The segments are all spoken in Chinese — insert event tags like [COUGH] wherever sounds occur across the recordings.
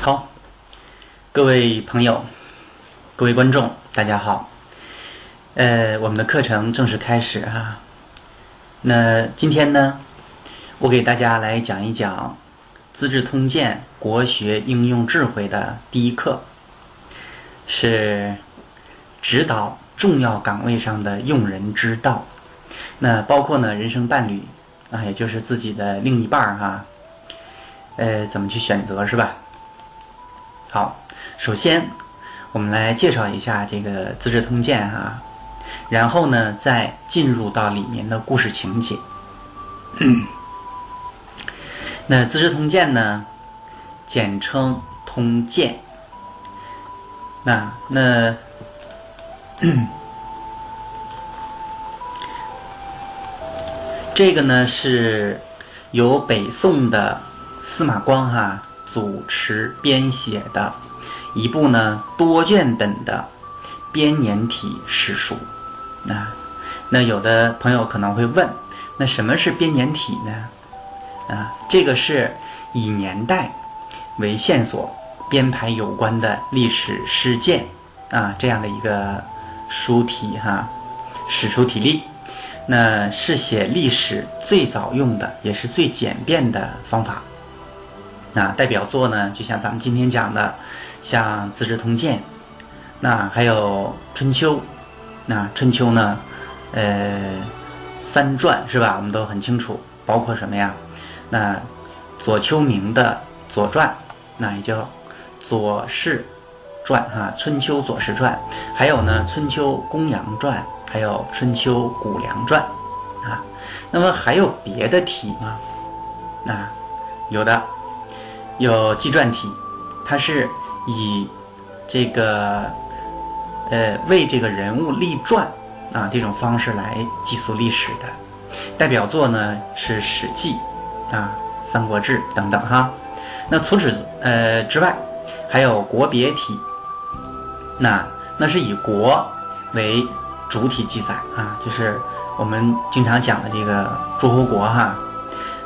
好，各位朋友，各位观众，大家好。呃，我们的课程正式开始哈。那今天呢，我给大家来讲一讲《资治通鉴》国学应用智慧的第一课，是指导重要岗位上的用人之道。那包括呢，人生伴侣啊，也就是自己的另一半儿哈。呃，怎么去选择是吧？好，首先我们来介绍一下这个《资治通鉴》哈，然后呢，再进入到里面的故事情节。那《资治通鉴》呢，简称《通鉴》。那那这个呢，是由北宋的司马光哈。主持编写的一部呢多卷本的编年体史书，啊，那有的朋友可能会问，那什么是编年体呢？啊，这个是以年代为线索编排有关的历史事件啊这样的一个书体哈，史书体例，那是写历史最早用的也是最简便的方法。那代表作呢，就像咱们今天讲的，像《资治通鉴》，那还有《春秋》，那《春秋》呢，呃，三传是吧？我们都很清楚，包括什么呀？那左丘明的《左传》，那也叫《左氏传》哈，《春秋左氏传》，还有呢，《春秋公羊传》，还有《春秋谷梁传》啊。那么还有别的题吗？那有的。有纪传体，它是以这个呃为这个人物立传啊这种方式来记述历史的。代表作呢是《史记》啊《三国志》等等哈。那除此呃之外，还有国别体，那那是以国为主体记载啊，就是我们经常讲的这个诸侯国哈。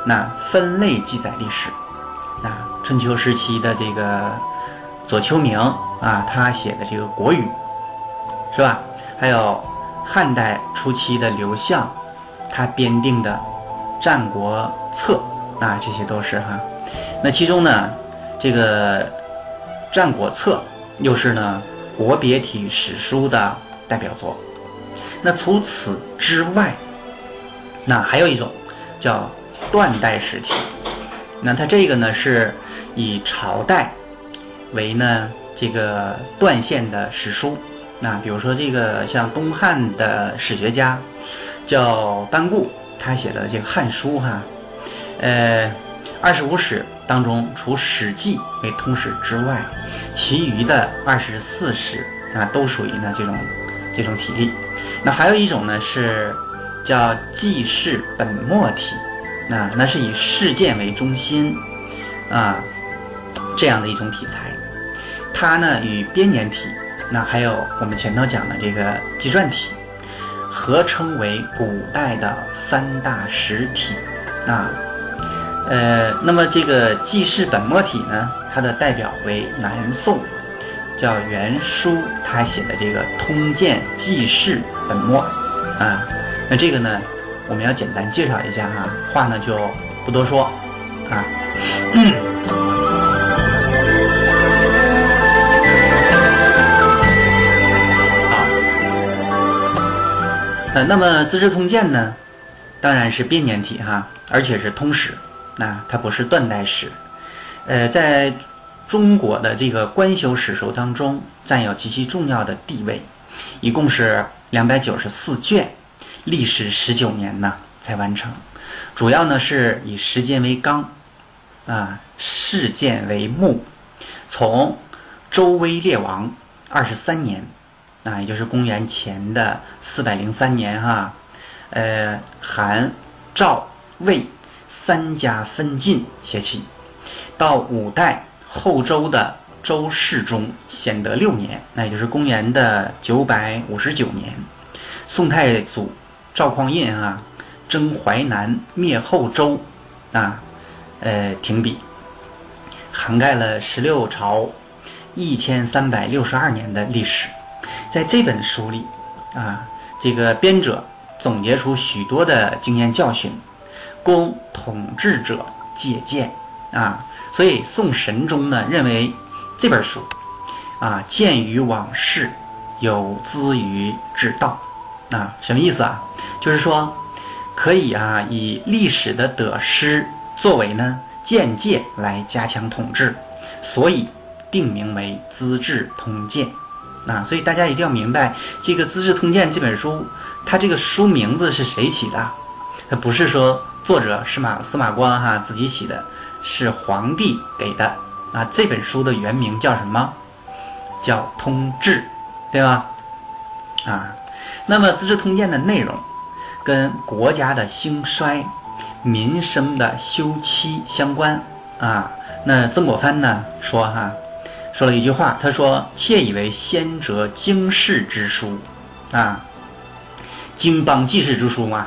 那分类记载历史。啊，春秋时期的这个左丘明啊，他写的这个《国语》，是吧？还有汉代初期的刘向，他编定的《战国策》啊，这些都是哈。那其中呢，这个《战国策》又是呢国别体史书的代表作。那除此之外，那还有一种叫断代史体。那它这个呢，是以朝代为呢这个断线的史书。那比如说这个像东汉的史学家叫班固，他写的这个《汉书》哈，呃，二十五史当中，除《史记》为通史之外，其余的二十四史啊，都属于呢这种这种体例。那还有一种呢是叫记事本末体。那那是以事件为中心，啊，这样的一种题材，它呢与编年体，那还有我们前头讲的这个纪传体，合称为古代的三大实体，啊，呃，那么这个记事本末体呢，它的代表为南宋，叫袁书，他写的这个《通鉴记事本末》，啊，那这个呢？我们要简单介绍一下哈，话呢就不多说啊。好，呃，那么《资治通鉴》呢，当然是编年体哈，而且是通史，那它不是断代史。呃，在中国的这个官修史书当中，占有极其重要的地位，一共是两百九十四卷。历时十九年呢才完成，主要呢是以时间为纲，啊事件为目，从周威烈王二十三年，啊也就是公元前的四百零三年哈，呃韩赵魏三家分晋写起，到五代后周的周世宗显德六年，那也就是公元的九百五十九年，宋太祖。赵匡胤啊，征淮南灭后周，啊，呃，停笔，涵盖了十六朝一千三百六十二年的历史。在这本书里，啊，这个编者总结出许多的经验教训，供统治者借鉴啊。所以宋神宗呢认为这本书啊，鉴于往事，有资于治道啊。什么意思啊？就是说。可以啊，以历史的得失作为呢鉴戒来加强统治，所以定名为《资治通鉴》啊。所以大家一定要明白，这个《资治通鉴》这本书，它这个书名字是谁起的？它不是说作者司马司马光哈自己起的，是皇帝给的啊。这本书的原名叫什么？叫《通志》，对吧？啊，那么《资治通鉴》的内容。跟国家的兴衰、民生的休戚相关啊。那曾国藩呢说哈，说了一句话，他说：“窃以为先哲经世之书啊，经邦济世之书嘛，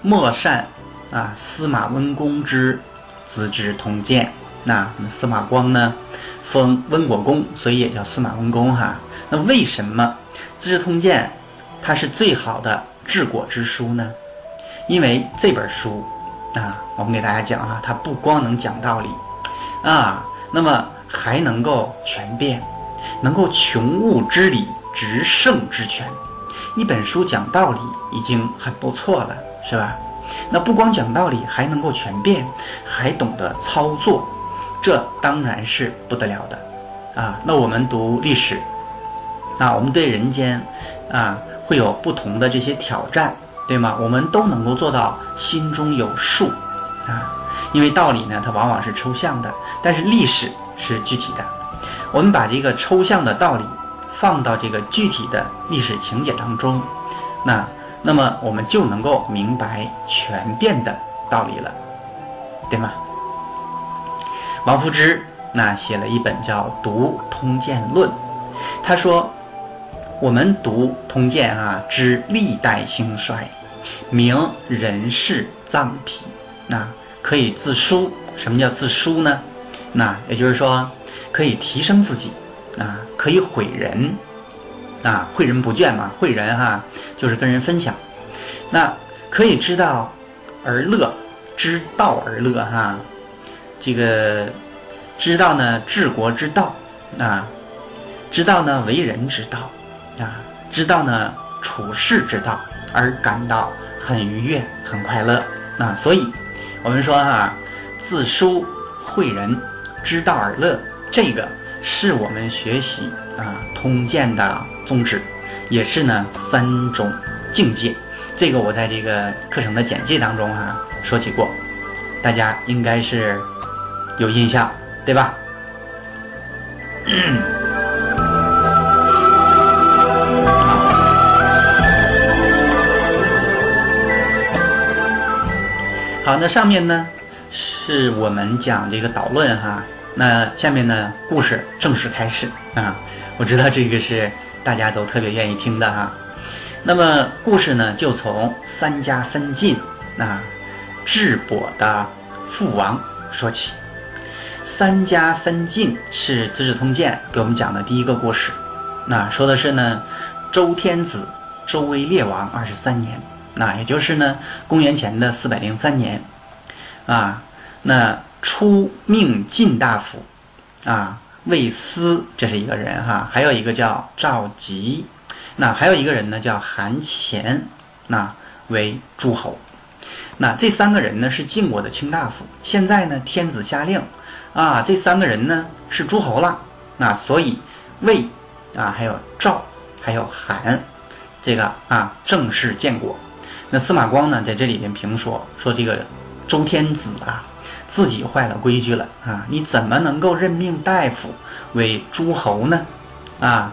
莫善啊司马温公之资治通鉴。那司马光呢，封温国公，所以也叫司马温公哈。那为什么资治通鉴它是最好的？”治国之书呢？因为这本书啊，我们给大家讲啊，它不光能讲道理啊，那么还能够权变，能够穷物之理，直胜之权。一本书讲道理已经很不错了，是吧？那不光讲道理，还能够权变，还懂得操作，这当然是不得了的啊。那我们读历史啊，我们对人间啊。会有不同的这些挑战，对吗？我们都能够做到心中有数啊，因为道理呢，它往往是抽象的，但是历史是具体的。我们把这个抽象的道理放到这个具体的历史情节当中，那那么我们就能够明白全变的道理了，对吗？王夫之那写了一本叫《读通鉴论》，他说。我们读《通鉴》啊，知历代兴衰，明人事脏脾，那可以自书。什么叫自书呢？那也就是说，可以提升自己，啊，可以毁人，啊，诲人不倦嘛，诲人哈，就是跟人分享。那可以知道而乐，知道而乐哈，这个知道呢治国之道，啊，知道呢为人之道。啊，知道呢处世之道，而感到很愉悦、很快乐。啊，所以，我们说哈，自书诲人，知道而乐，这个是我们学习啊通鉴的宗旨，也是呢三种境界。这个我在这个课程的简介当中哈说起过，大家应该是有印象，对吧？好，那上面呢是我们讲这个导论哈，那下面呢故事正式开始啊。我知道这个是大家都特别愿意听的哈。那么故事呢就从三家分晋啊，智伯的父王说起。三家分晋是《资治通鉴》给我们讲的第一个故事，那说的是呢周天子周威烈王二十三年。那也就是呢，公元前的四百零三年，啊，那出命晋大夫，啊，魏斯这是一个人哈，还有一个叫赵吉，那还有一个人呢叫韩虔，那为诸侯，那这三个人呢是晋国的卿大夫，现在呢天子下令，啊，这三个人呢是诸侯了，那所以魏啊还有赵还有韩，这个啊正式建国。那司马光呢，在这里边评说说这个周天子啊，自己坏了规矩了啊！你怎么能够任命大夫为诸侯呢？啊，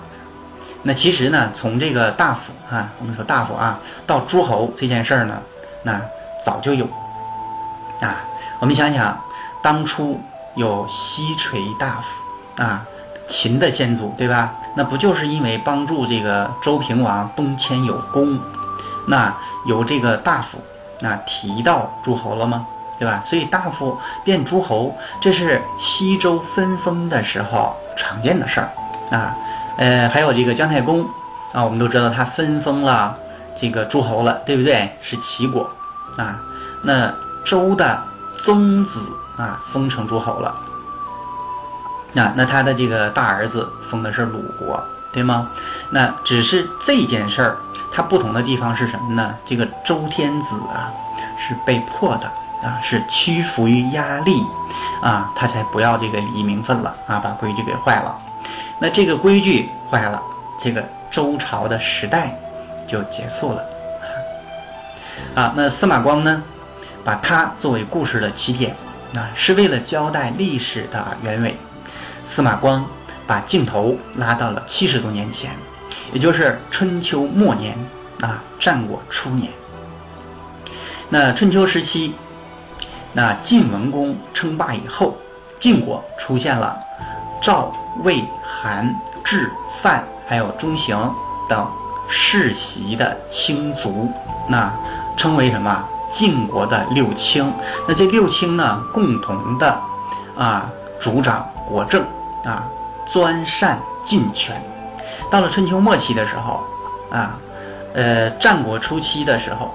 那其实呢，从这个大夫啊，我们说大夫啊，到诸侯这件事儿呢，那早就有啊。我们想想，当初有西垂大夫啊，秦的先祖对吧？那不就是因为帮助这个周平王东迁有功，那？由这个大夫那提到诸侯了吗？对吧？所以大夫变诸侯，这是西周分封的时候常见的事儿啊。呃，还有这个姜太公啊，我们都知道他分封了这个诸侯了，对不对？是齐国啊。那周的宗子啊，封成诸侯了。那那他的这个大儿子封的是鲁国，对吗？那只是这件事儿，它不同的地方是什么呢？这个周天子啊，是被迫的啊，是屈服于压力啊，他才不要这个礼名分了啊，把规矩给坏了。那这个规矩坏了，这个周朝的时代就结束了啊。那司马光呢，把它作为故事的起点，啊，是为了交代历史的原委。司马光把镜头拉到了七十多年前，也就是春秋末年啊，战国初年。那春秋时期，那晋文公称霸以后，晋国出现了赵、魏、韩、智、范，还有中行等世袭的卿族，那称为什么？晋国的六卿。那这六卿呢，共同的啊，主掌。国政啊，专擅晋权。到了春秋末期的时候，啊，呃，战国初期的时候，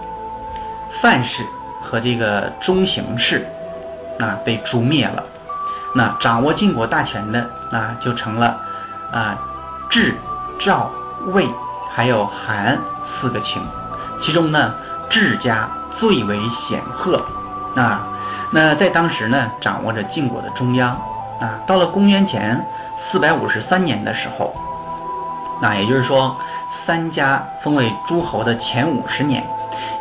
范氏和这个中行氏啊被诛灭了。那掌握晋国大权的啊，就成了啊，智、赵、魏还有韩四个卿。其中呢，智家最为显赫啊。那在当时呢，掌握着晋国的中央。啊，到了公元前四百五十三年的时候，那也就是说，三家封为诸侯的前五十年，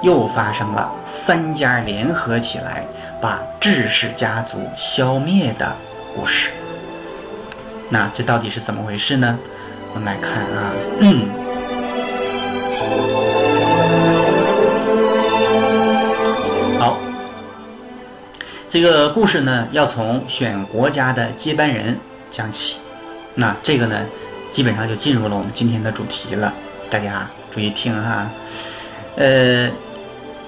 又发生了三家联合起来把智氏家族消灭的故事。那这到底是怎么回事呢？我们来看啊，好。这个故事呢，要从选国家的接班人讲起。那这个呢，基本上就进入了我们今天的主题了。大家注意听哈。呃，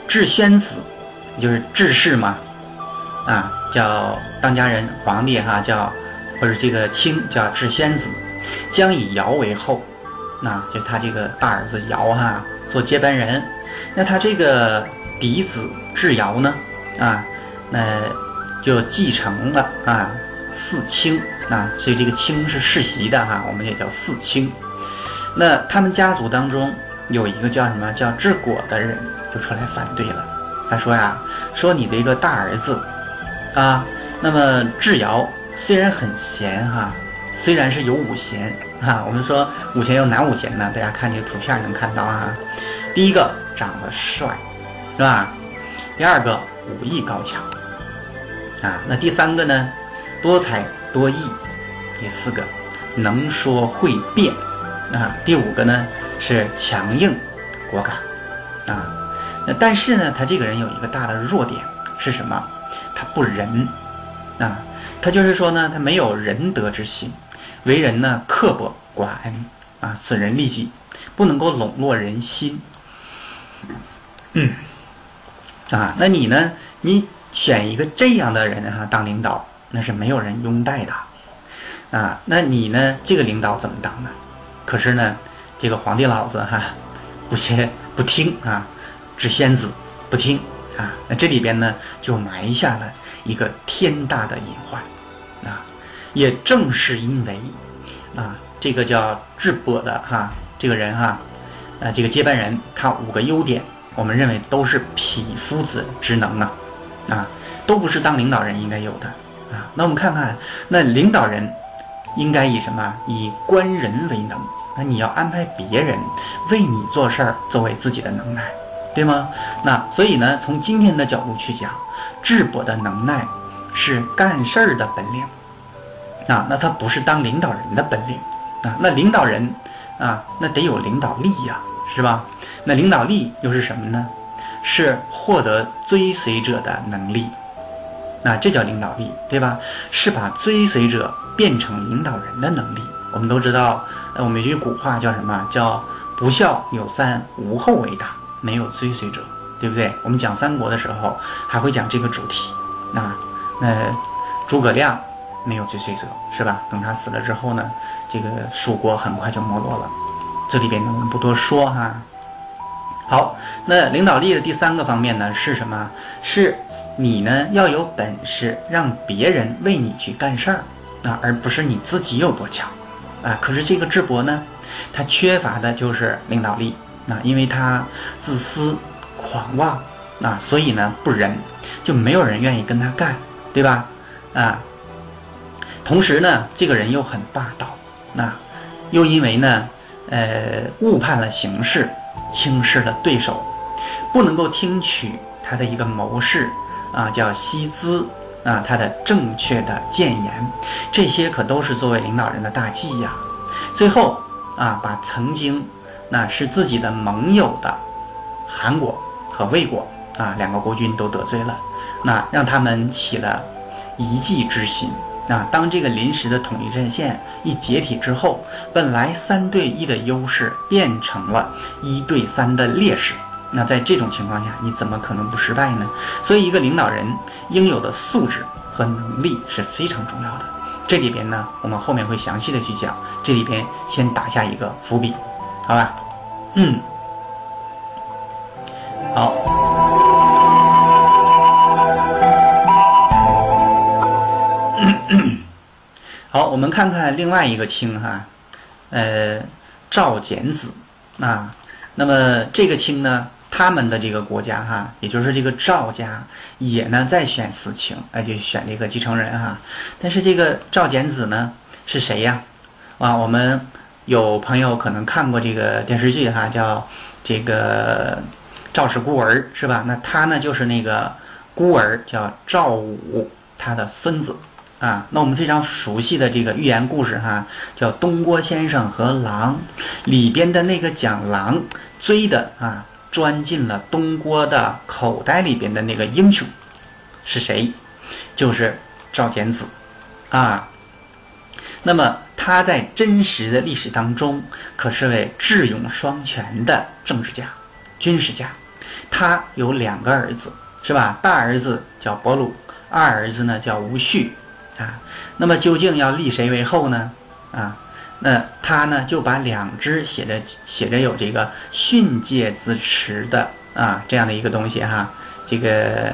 智宣子就是智氏嘛，啊，叫当家人皇帝哈，叫或者这个卿叫智宣子，将以尧为后，那就是他这个大儿子尧哈做接班人。那他这个嫡子智尧呢，啊。那就继承了啊，四卿啊，所以这个卿是世袭的哈，我们也叫四卿。那他们家族当中有一个叫什么叫治果的人，就出来反对了。他说呀，说你的一个大儿子啊，那么智尧虽然很贤哈，虽然是有五贤哈，我们说五贤有哪五贤呢？大家看这个图片能看到啊。第一个长得帅，是吧？第二个武艺高强。啊，那第三个呢，多才多艺；第四个，能说会辩；啊，第五个呢是强硬果敢。啊，那但是呢，他这个人有一个大的弱点是什么？他不仁。啊，他就是说呢，他没有仁德之心，为人呢刻薄寡恩，啊，损人利己，不能够笼络人心。嗯，啊，那你呢？你？选一个这样的人哈当领导，那是没有人拥戴的，啊，那你呢？这个领导怎么当呢？可是呢，这个皇帝老子哈，不先不听啊，智仙子不听啊，那这里边呢就埋下了一个天大的隐患，啊，也正是因为啊，这个叫智伯的哈这个人哈，啊，这个接班人他五个优点，我们认为都是匹夫子之能啊。啊，都不是当领导人应该有的啊。那我们看看，那领导人应该以什么？以观人为能。那你要安排别人为你做事儿，作为自己的能耐，对吗？那所以呢，从今天的角度去讲，智伯的能耐是干事儿的本领啊。那他不是当领导人的本领啊。那领导人啊，那得有领导力呀，是吧？那领导力又是什么呢？是获得追随者的能力，那这叫领导力，对吧？是把追随者变成领导人的能力。我们都知道，呃，我们有句古话叫什么？叫不孝有三，无后为大。没有追随者，对不对？我们讲三国的时候还会讲这个主题啊，那诸葛亮没有追随者，是吧？等他死了之后呢，这个蜀国很快就没落了。这里边呢，我们不多说哈。好，那领导力的第三个方面呢是什么？是你呢要有本事，让别人为你去干事儿啊，而不是你自己有多强啊。可是这个智博呢，他缺乏的就是领导力啊，因为他自私、狂妄啊，所以呢不仁，就没有人愿意跟他干，对吧？啊，同时呢，这个人又很霸道，那又因为呢。呃，误判了形势，轻视了对手，不能够听取他的一个谋士啊，叫西资啊，他的正确的谏言，这些可都是作为领导人的大忌呀。最后啊，把曾经那是自己的盟友的韩国和魏国啊两个国君都得罪了，那让他们起了一计之心。那当这个临时的统一阵线一解体之后，本来三对一的优势变成了一对三的劣势。那在这种情况下，你怎么可能不失败呢？所以，一个领导人应有的素质和能力是非常重要的。这里边呢，我们后面会详细的去讲。这里边先打下一个伏笔，好吧？嗯，好。好，我们看看另外一个卿哈，呃，赵简子啊。那么这个卿呢，他们的这个国家哈，也就是这个赵家也呢在选死卿，哎，就选这个继承人哈。但是这个赵简子呢是谁呀？啊，我们有朋友可能看过这个电视剧哈，叫这个赵氏孤儿是吧？那他呢就是那个孤儿叫赵武，他的孙子。啊，那我们非常熟悉的这个寓言故事哈，叫《东郭先生和狼》里边的那个讲狼追的啊，钻进了东郭的口袋里边的那个英雄是谁？就是赵简子啊。那么他在真实的历史当中可是位智勇双全的政治家、军事家。他有两个儿子，是吧？大儿子叫伯鲁，二儿子呢叫吴旭。啊，那么究竟要立谁为后呢？啊，那他呢就把两只写着写着有这个训诫之词的啊这样的一个东西哈，这个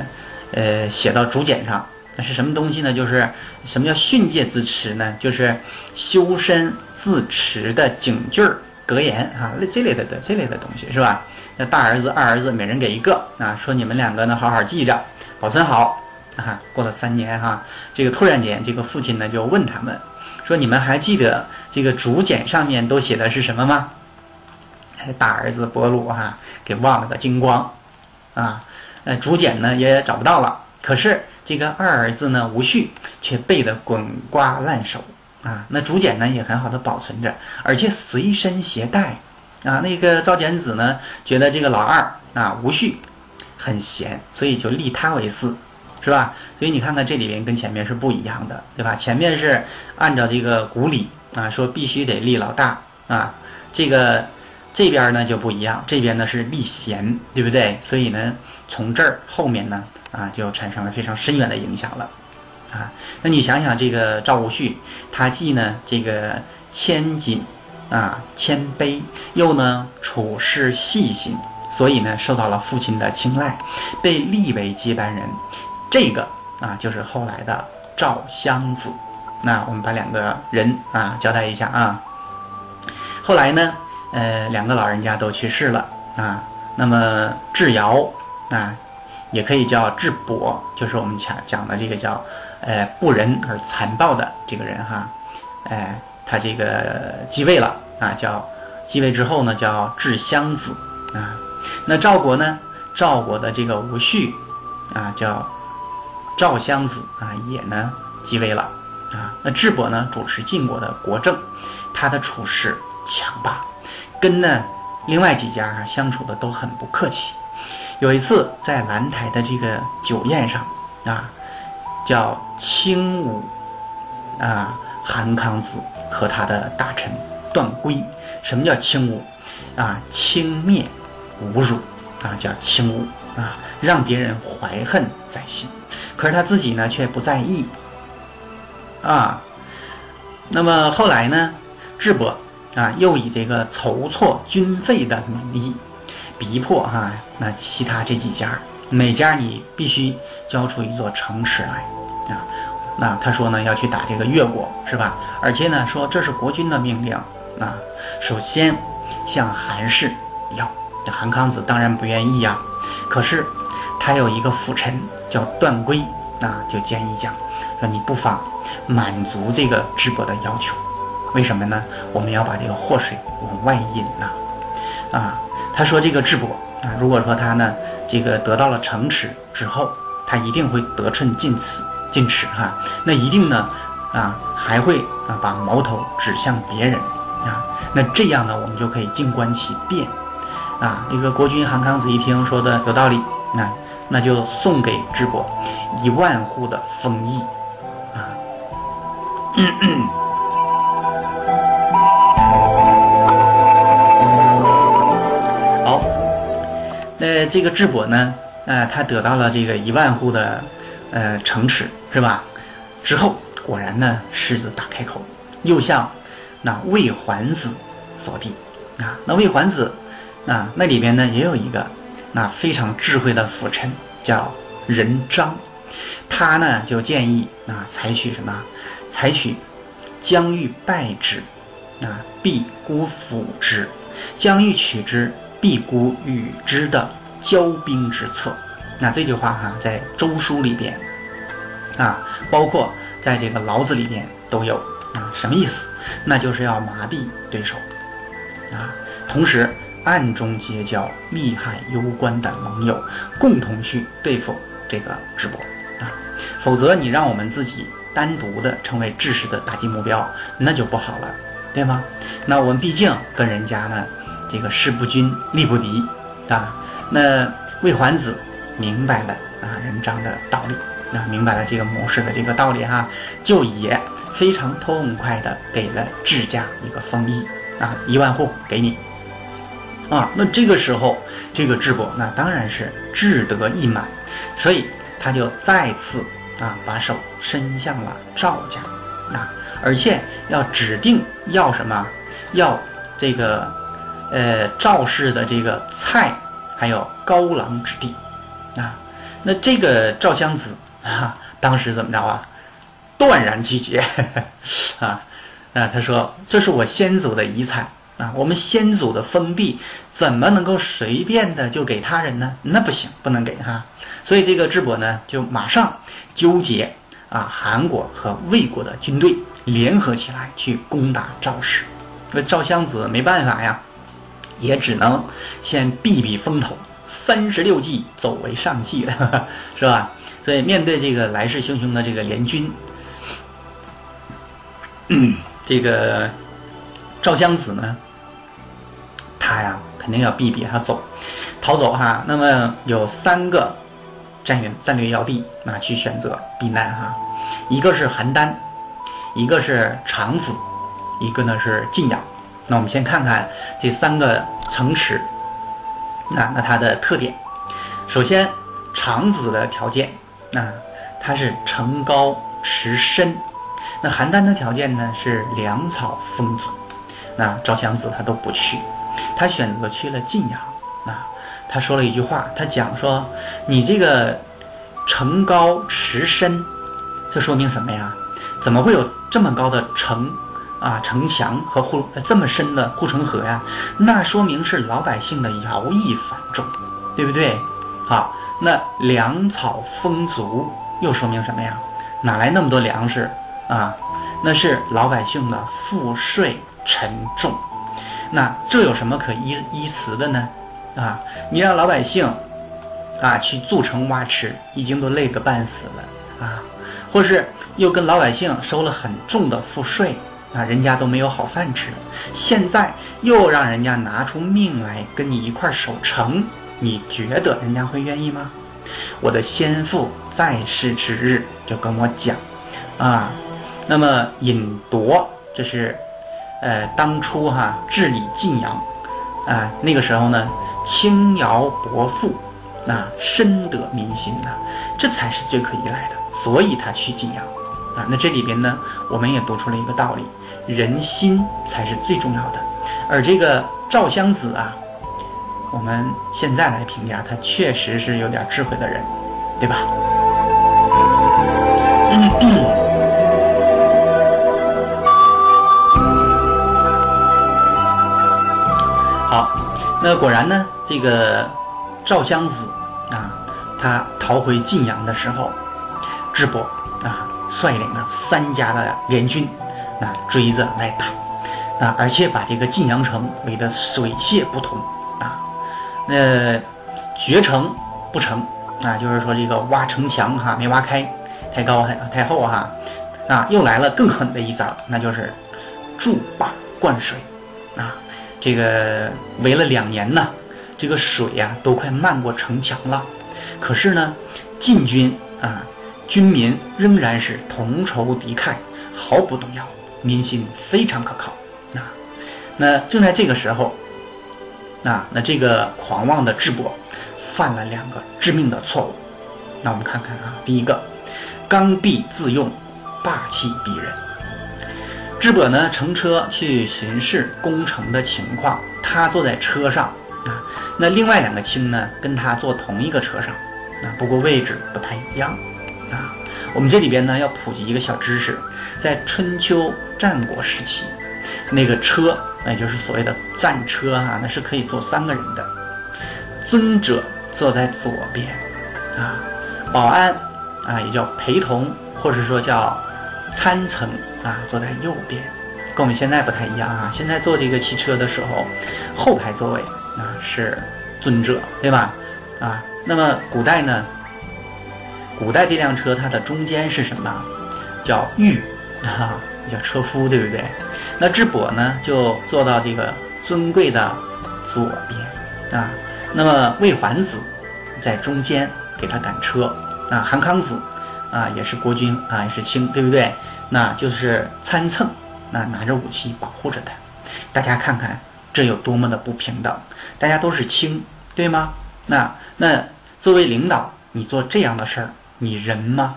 呃写到竹简上，那是什么东西呢？就是什么叫训诫之词呢？就是修身自持的警句儿格言啊，那这类的的这类的东西是吧？那大儿子二儿子每人给一个啊，说你们两个呢好好记着，保存好。啊，过了三年哈，这个突然间，这个父亲呢就问他们，说：“你们还记得这个竹简上面都写的是什么吗？”大儿子伯鲁哈给忘了个精光，啊，呃，竹简呢也找不到了。可是这个二儿子呢吴旭却背得滚瓜烂熟啊。那竹简呢也很好的保存着，而且随身携带啊。那个赵简子呢觉得这个老二啊吴旭很闲，所以就立他为嗣。是吧？所以你看看这里边跟前面是不一样的，对吧？前面是按照这个古礼啊，说必须得立老大啊，这个这边呢就不一样，这边呢是立贤，对不对？所以呢，从这儿后面呢啊，就产生了非常深远的影响了啊。那你想想，这个赵无恤，他既呢这个谦谨啊谦卑，又呢处事细心，所以呢受到了父亲的青睐，被立为接班人。这个啊，就是后来的赵襄子。那我们把两个人啊交代一下啊。后来呢，呃，两个老人家都去世了啊。那么智瑶啊，也可以叫智伯，就是我们讲讲的这个叫呃不仁而残暴的这个人哈。哎，他这个继位了啊，叫继位之后呢，叫智襄子啊。那赵国呢，赵国的这个吴旭啊，叫。赵襄子啊，也呢继位了啊。那智伯呢，主持晋国的国政，他的处事强霸，跟呢另外几家啊相处的都很不客气。有一次在兰台的这个酒宴上啊，叫轻武啊韩康子和他的大臣段圭。什么叫轻武啊？轻蔑侮辱啊，叫轻侮啊，让别人怀恨在心。可是他自己呢却不在意啊。那么后来呢，智伯啊又以这个筹措军费的名义，逼迫哈那其他这几家，每家你必须交出一座城池来啊。那他说呢要去打这个越国是吧？而且呢说这是国君的命令啊。首先向韩氏要，韩康子当然不愿意呀。可是他有一个辅臣叫段圭，那就建议讲说你不妨满足这个智伯的要求。为什么呢？我们要把这个祸水往外引呐。啊，他说这个智伯啊，如果说他呢这个得到了城池之后，他一定会得寸进尺。进尺哈，那一定呢，啊，还会啊把矛头指向别人啊，那这样呢，我们就可以静观其变，啊，一个国君韩康子一听说的有道理，那那就送给智伯一万户的封邑，啊，好，那这个智伯呢，啊，他得到了这个一万户的。呃，城池是吧？之后果然呢，狮子大开口，又向那魏桓子所递啊。那魏桓子啊，那里边呢也有一个那非常智慧的辅臣，叫任章。他呢就建议啊，采取什么？采取将欲败之，啊，必孤辅之；将欲取之，必孤与之的交兵之策。那这句话哈，在周书里边，啊，包括在这个老子里边都有啊，什么意思？那就是要麻痹对手，啊，同时暗中结交利害攸关的盟友，共同去对付这个智伯啊，否则你让我们自己单独的成为智士的打击目标，那就不好了，对吗？那我们毕竟跟人家呢，这个势不均，力不敌啊，那魏桓子。明白了啊，人章的道理啊，明白了这个模式的这个道理哈，就也非常痛快的给了智家一个封邑啊，一万户给你啊。那这个时候，这个智伯那当然是志得意满，所以他就再次啊把手伸向了赵家啊，而且要指定要什么，要这个呃赵氏的这个菜，还有高郎之地。啊，那这个赵襄子啊，当时怎么着啊？断然拒绝 [LAUGHS] 啊！啊，他说：“这是我先祖的遗产啊，我们先祖的封地怎么能够随便的就给他人呢？那不行，不能给哈。所以这个智伯呢，就马上纠结啊，韩国和魏国的军队联合起来去攻打赵氏。那赵襄子没办法呀，也只能先避避风头。”三十六计，走为上计了，[LAUGHS] 是吧？所以面对这个来势汹汹的这个联军，这个赵襄子呢，他呀肯定要避避他走，逃走哈。那么有三个战略战略要地，那去选择避难哈。一个是邯郸，一个是长子，一个呢是晋阳。那我们先看看这三个城池。那那它的特点，首先长子的条件，那它是城高池深。那邯郸的条件呢是粮草丰足。那赵襄子他都不去，他选择去了晋阳。啊，他说了一句话，他讲说：“你这个城高池深，这说明什么呀？怎么会有这么高的城？”啊，城墙和护这么深的护城河呀，那说明是老百姓的徭役繁重，对不对？好，那粮草丰足又说明什么呀？哪来那么多粮食啊？那是老百姓的赋税沉重。那这有什么可依依词的呢？啊，你让老百姓啊去筑城挖池，已经都累个半死了啊，或是又跟老百姓收了很重的赋税。啊，人家都没有好饭吃，现在又让人家拿出命来跟你一块守城，你觉得人家会愿意吗？我的先父在世之日就跟我讲，啊，那么尹铎，这是，呃，当初哈治理晋阳，啊，那个时候呢，轻徭薄赋，啊，深得民心呐，这才是最可依赖的。所以他去晋阳，啊，那这里边呢，我们也读出了一个道理：人心才是最重要的。而这个赵襄子啊，我们现在来评价他，确实是有点智慧的人，对吧？好，那果然呢，这个赵襄子啊，他逃回晋阳的时候。智伯啊，率领了三家的联军，啊，追着来打，啊，而且把这个晋阳城围得水泄不通，啊，那绝城不成，啊，就是说这个挖城墙哈没挖开，太高太太厚哈，啊，又来了更狠的一招，那就是筑坝灌水，啊，这个围了两年呢，这个水呀都快漫过城墙了，可是呢，晋军啊。军民仍然是同仇敌忾，毫不动摇，民心非常可靠。啊，那正在这个时候，啊，那这个狂妄的智伯犯了两个致命的错误。那我们看看啊，第一个，刚愎自用，霸气逼人。智伯呢乘车去巡视攻城的情况，他坐在车上啊，那另外两个卿呢跟他坐同一个车上，啊，不过位置不太一样。啊，我们这里边呢要普及一个小知识，在春秋战国时期，那个车，也就是所谓的战车啊，那是可以坐三个人的。尊者坐在左边，啊，保安啊也叫陪同，或者说叫参乘啊，坐在右边，跟我们现在不太一样啊。现在坐这个汽车的时候，后排座位啊是尊者，对吧？啊，那么古代呢？古代这辆车它的中间是什么？叫御啊，叫车夫，对不对？那智伯呢，就坐到这个尊贵的左边啊。那么魏桓子在中间给他赶车啊。韩康子啊，也是国君啊，也是卿，对不对？那就是参乘，那拿着武器保护着他。大家看看这有多么的不平等！大家都是卿，对吗？那那作为领导，你做这样的事儿。你人吗？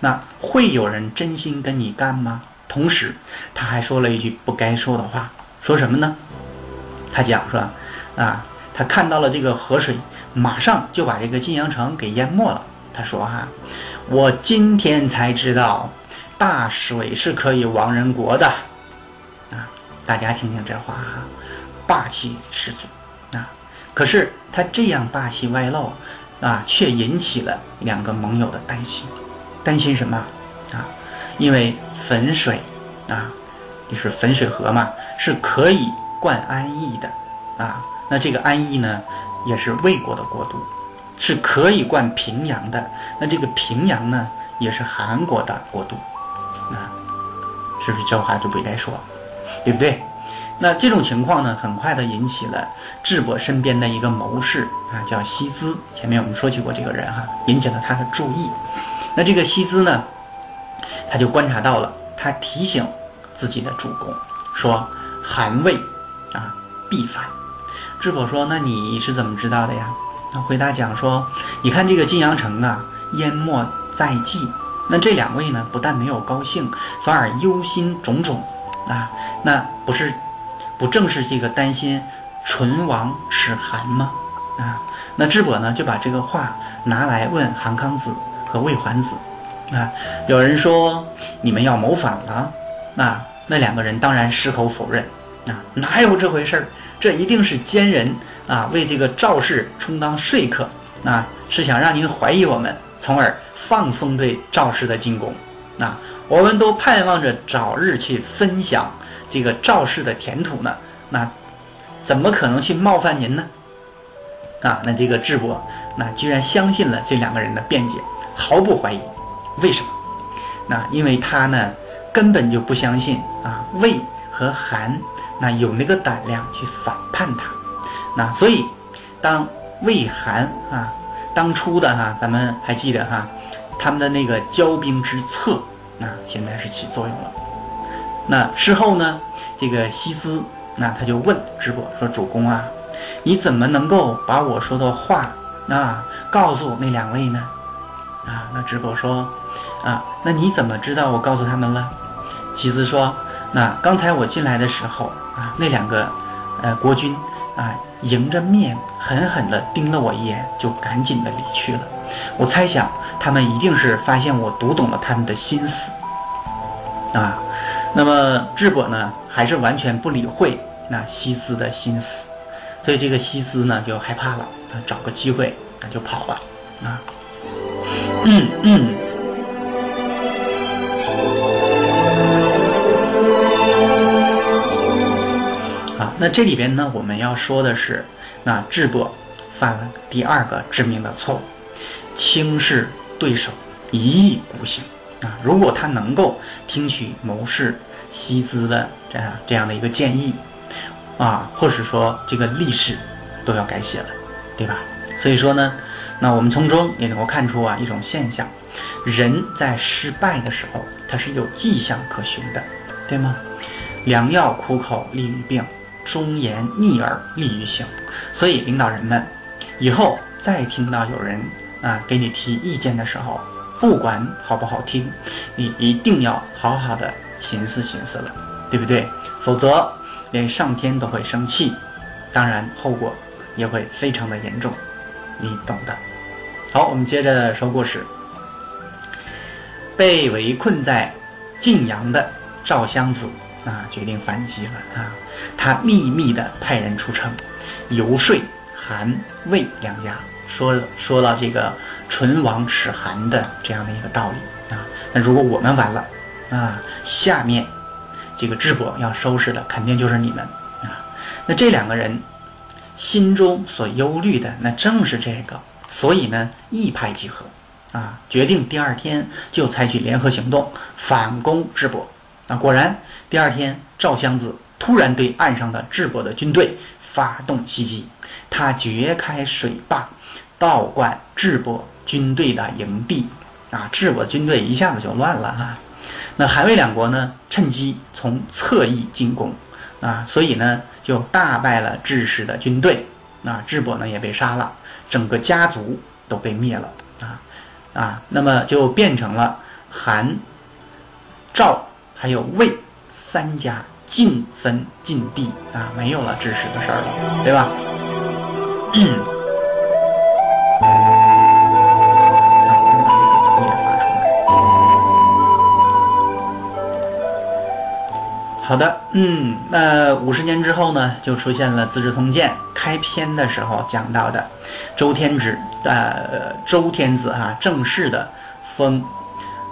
那会有人真心跟你干吗？同时，他还说了一句不该说的话，说什么呢？他讲说，啊，他看到了这个河水，马上就把这个晋阳城给淹没了。他说哈，我今天才知道，大水是可以亡人国的。啊，大家听听这话哈，霸气十足。啊，可是他这样霸气外露。啊，却引起了两个盟友的担心，担心什么？啊，因为汾水，啊，就是汾水河嘛，是可以灌安邑的，啊，那这个安邑呢，也是魏国的国都，是可以灌平阳的，那这个平阳呢，也是韩国的国都，啊，是不是这话就不应该说，对不对？那这种情况呢，很快的引起了智伯身边的一个谋士啊，叫西资。前面我们说起过这个人哈，引起了他的注意。那这个西资呢，他就观察到了，他提醒自己的主公说：“韩魏啊必反。”智伯说：“那你是怎么知道的呀？”那回答讲说：“你看这个晋阳城啊，淹没在即。那这两位呢，不但没有高兴，反而忧心忡忡啊。那不是。”不正是这个担心唇亡齿寒吗？啊，那智伯呢就把这个话拿来问韩康子和魏桓子，啊，有人说你们要谋反了，啊，那两个人当然矢口否认，啊，哪有这回事儿？这一定是奸人啊，为这个赵氏充当说客，啊，是想让您怀疑我们，从而放松对赵氏的进攻，啊，我们都盼望着早日去分享。这个赵氏的田土呢，那怎么可能去冒犯您呢？啊，那这个智伯那居然相信了这两个人的辩解，毫不怀疑。为什么？那因为他呢根本就不相信啊魏和韩那有那个胆量去反叛他。那所以当魏韩啊当初的哈，咱们还记得哈，他们的那个骄兵之策，那现在是起作用了。那事后呢，这个西斯那他就问智伯说：“主公啊，你怎么能够把我说的话啊，告诉那两位呢？啊，那智伯说，啊，那你怎么知道我告诉他们了？其子说，那刚才我进来的时候啊，那两个呃国君啊，迎着面狠狠地盯了我一眼，就赶紧的离去了。我猜想他们一定是发现我读懂了他们的心思啊。那么智伯呢，还是完全不理会那西斯的心思，所以这个西斯呢就害怕了，找个机会那就跑了啊。嗯嗯。那这里边呢，我们要说的是，那智伯犯了第二个致命的错误，轻视对手，一意孤行啊。如果他能够听取谋士西兹的这样这样的一个建议啊，或者说这个历史都要改写了，对吧？所以说呢。那我们从中也能够看出啊一种现象，人在失败的时候，他是有迹象可循的，对吗？良药苦口利于病，忠言逆耳利于行。所以领导人们，以后再听到有人啊给你提意见的时候，不管好不好听，你一定要好好的寻思寻思了，对不对？否则连上天都会生气，当然后果也会非常的严重，你懂的。好，我们接着说故事。被围困在晋阳的赵襄子啊，决定反击了啊！他秘密的派人出城，游说韩魏两家，说说到这个唇亡齿寒的这样的一个道理啊。那如果我们完了啊，下面这个智伯要收拾的肯定就是你们啊。那这两个人心中所忧虑的，那正是这个。所以呢，一拍即合，啊，决定第二天就采取联合行动反攻智伯。啊，果然第二天赵襄子突然对岸上的智伯的军队发动袭击，他掘开水坝，倒灌智伯军队的营地，啊，智伯军队一下子就乱了哈。那韩魏两国呢，趁机从侧翼进攻，啊，所以呢就大败了智氏的军队，那智伯呢也被杀了。整个家族都被灭了。啊啊，那么就变成了韩、赵还有魏三家尽分尽地啊，没有了知识的事儿了，对吧？好的，嗯，那五十年之后呢，就出现了《资治通鉴》开篇的时候讲到的。周天子，呃，周天子哈正式的封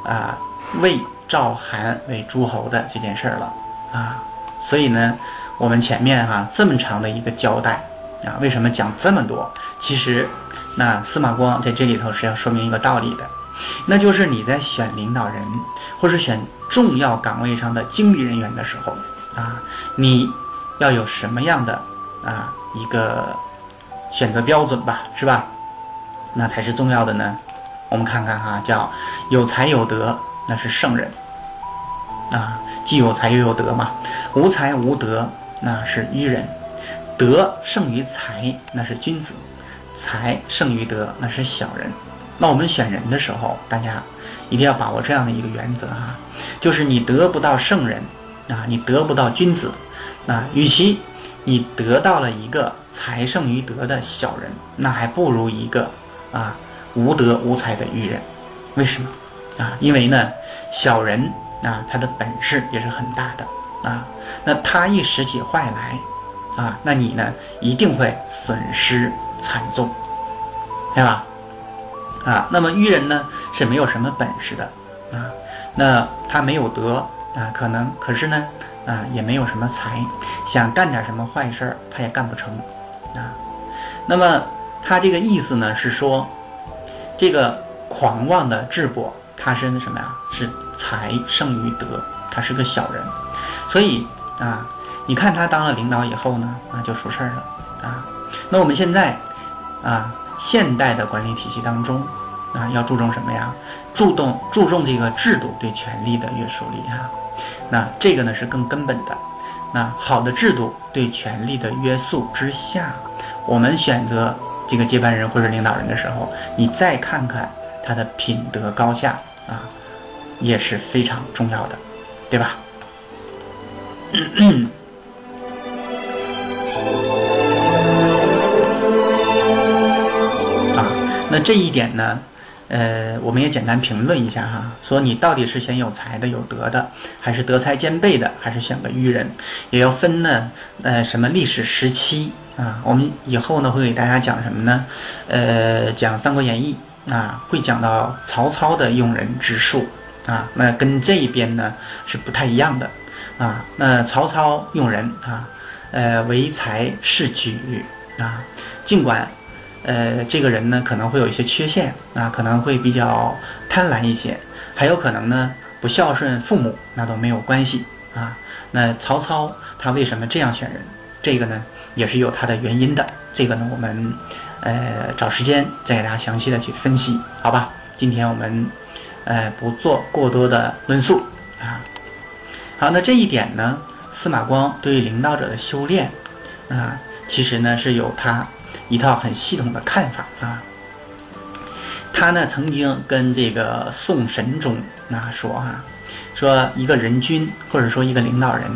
啊魏、赵、韩为诸侯的这件事儿了啊，所以呢，我们前面哈这么长的一个交代啊，为什么讲这么多？其实，那司马光在这里头是要说明一个道理的，那就是你在选领导人或是选重要岗位上的经理人员的时候啊，你要有什么样的啊一个。选择标准吧，是吧？那才是重要的呢。我们看看哈，叫有才有德，那是圣人啊，既有才又有德嘛。无才无德，那是愚人。德胜于才，那是君子；才胜于德，那是小人。那我们选人的时候，大家一定要把握这样的一个原则哈，就是你得不到圣人啊，你得不到君子啊，与其你得到了一个。才胜于德的小人，那还不如一个啊无德无才的愚人。为什么啊？因为呢，小人啊，他的本事也是很大的啊。那他一使起坏来啊，那你呢一定会损失惨重，对吧？啊，那么愚人呢是没有什么本事的啊。那他没有德啊，可能可是呢啊也没有什么才，想干点什么坏事儿他也干不成。啊，那么他这个意思呢是说，这个狂妄的智伯他是那什么呀？是才胜于德，他是个小人，所以啊，你看他当了领导以后呢，那就出事儿了啊。那我们现在啊，现代的管理体系当中啊，要注重什么呀？注重注重这个制度对权力的约束力哈。那这个呢是更根本的。那好的制度对权力的约束之下，我们选择这个接班人或者领导人的时候，你再看看他的品德高下啊，也是非常重要的，对吧？啊，那这一点呢？呃，我们也简单评论一下哈，说你到底是选有才的、有德的，还是德才兼备的，还是选个愚人，也要分呢。呃，什么历史时期啊？我们以后呢会给大家讲什么呢？呃，讲《三国演义》啊，会讲到曹操的用人之术啊，那跟这一边呢是不太一样的啊。那曹操用人啊，呃，唯才是举啊，尽管。呃，这个人呢可能会有一些缺陷啊，可能会比较贪婪一些，还有可能呢不孝顺父母，那都没有关系啊。那曹操他为什么这样选人？这个呢也是有他的原因的。这个呢我们呃找时间再给大家详细的去分析，好吧？今天我们呃不做过多的论述啊。好，那这一点呢，司马光对于领导者的修炼啊，其实呢是有他。一套很系统的看法啊，他呢曾经跟这个宋神宗啊说哈，说一个人君或者说一个领导人，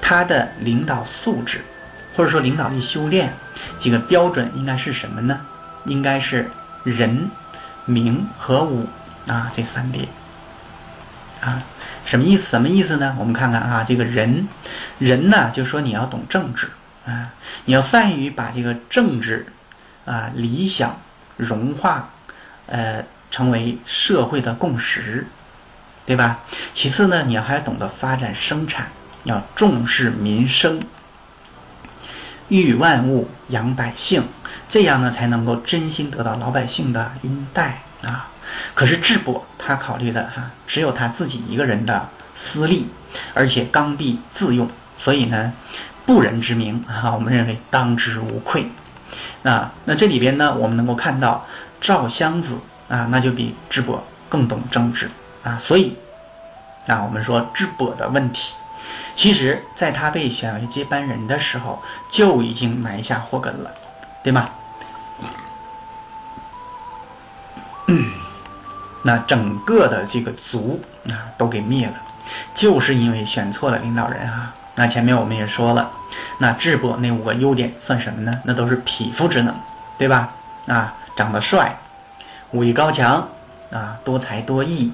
他的领导素质或者说领导力修炼几个标准应该是什么呢？应该是仁、明和武啊这三点啊，什么意思？什么意思呢？我们看看啊，这个人，人呢就说你要懂政治。啊，你要善于把这个政治啊理想融化，呃，成为社会的共识，对吧？其次呢，你要还懂得发展生产，要重视民生，育万物，养百姓，这样呢才能够真心得到老百姓的拥戴啊。可是智伯他考虑的哈，只有他自己一个人的私利，而且刚愎自用，所以呢。不仁之名啊，我们认为当之无愧。啊，那这里边呢，我们能够看到赵襄子啊，那就比智伯更懂政治啊。所以啊，我们说智伯的问题，其实在他被选为接班人的时候就已经埋下祸根了，对吗？那整个的这个族啊都给灭了，就是因为选错了领导人啊。那前面我们也说了。那智伯那五个优点算什么呢？那都是匹夫之能，对吧？啊，长得帅，武艺高强，啊，多才多艺，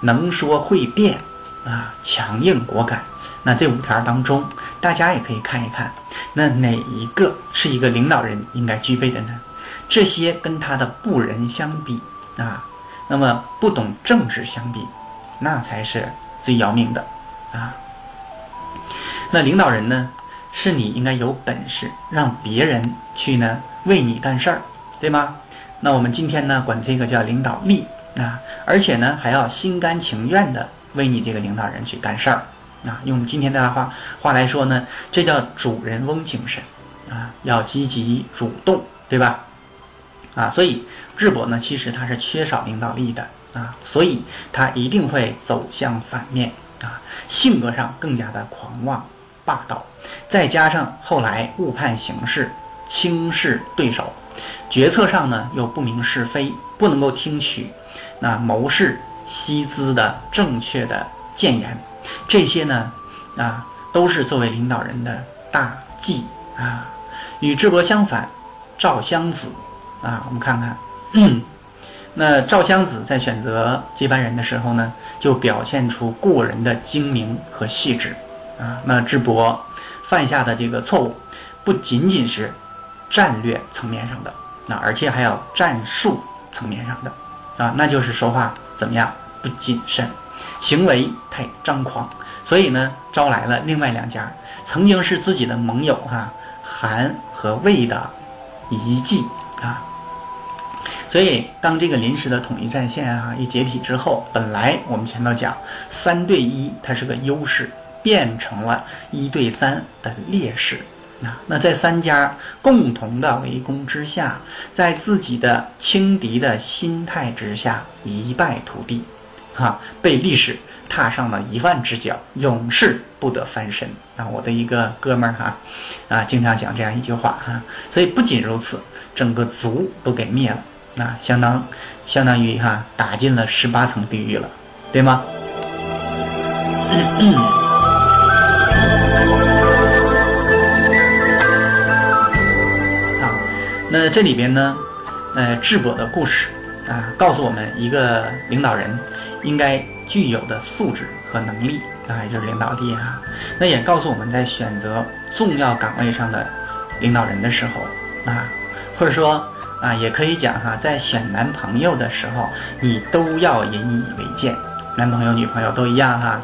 能说会辩，啊，强硬果敢。那这五条当中，大家也可以看一看，那哪一个是一个领导人应该具备的呢？这些跟他的不仁相比，啊，那么不懂政治相比，那才是最要命的，啊。那领导人呢？是你应该有本事让别人去呢为你干事儿，对吗？那我们今天呢管这个叫领导力啊，而且呢还要心甘情愿的为你这个领导人去干事儿啊。用今天的话话来说呢，这叫主人翁精神啊，要积极主动，对吧？啊，所以智伯呢其实他是缺少领导力的啊，所以他一定会走向反面啊，性格上更加的狂妄霸道。再加上后来误判形势，轻视对手，决策上呢又不明是非，不能够听取那谋士西资的正确的谏言，这些呢啊都是作为领导人的大忌啊。与智伯相反，赵襄子啊，我们看看，那赵襄子在选择接班人的时候呢，就表现出过人的精明和细致啊。那智伯。犯下的这个错误，不仅仅是战略层面上的，那而且还有战术层面上的，啊，那就是说话怎么样不谨慎，行为太张狂，所以呢，招来了另外两家曾经是自己的盟友哈，韩和魏的遗迹啊，所以当这个临时的统一战线啊一解体之后，本来我们前头讲三对一，它是个优势。变成了一对三的劣势啊！那在三家共同的围攻之下，在自己的轻敌的心态之下一败涂地，哈，被历史踏上了一万只脚，永世不。得翻身啊！我的一个哥们儿哈，啊，经常讲这样一句话哈。所以不仅如此，整个族都给灭了，那相当相当于哈打进了十八层地狱了，对吗？嗯嗯。啊，那这里边呢，呃，智伯的故事啊，告诉我们一个领导人应该具有的素质和能力啊，也就是领导力哈。那也告诉我们在选择重要岗位上的领导人的时候啊，或者说啊，也可以讲哈，在选男朋友的时候，你都要引以为鉴，男朋友、女朋友都一样哈。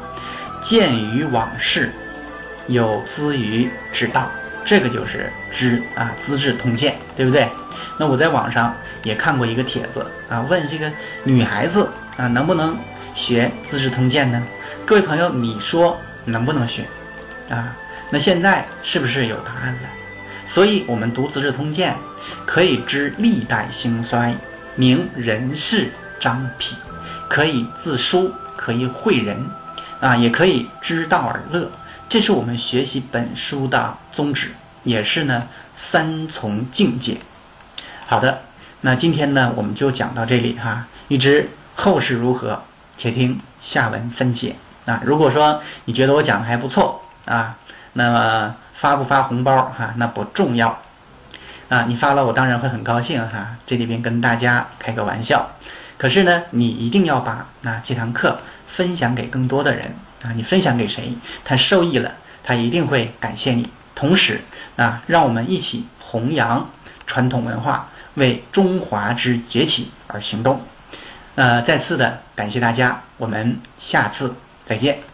鉴于往事，有资于之道，这个就是知啊，《资治通鉴》，对不对？那我在网上也看过一个帖子啊，问这个女孩子啊，能不能学《资治通鉴》呢？各位朋友，你说能不能学啊？那现在是不是有答案了？所以，我们读《资治通鉴》，可以知历代兴衰，明人事张癖，可以自书，可以诲人。啊，也可以知道而乐，这是我们学习本书的宗旨，也是呢三从境界。好的，那今天呢我们就讲到这里哈，欲知后事如何，且听下文分解。啊，如果说你觉得我讲的还不错啊，那么发不发红包哈那不重要，啊，你发了我当然会很高兴哈。这里边跟大家开个玩笑，可是呢你一定要把啊这堂课。分享给更多的人啊！你分享给谁，他受益了，他一定会感谢你。同时啊，让我们一起弘扬传统文化，为中华之崛起而行动。呃，再次的感谢大家，我们下次再见。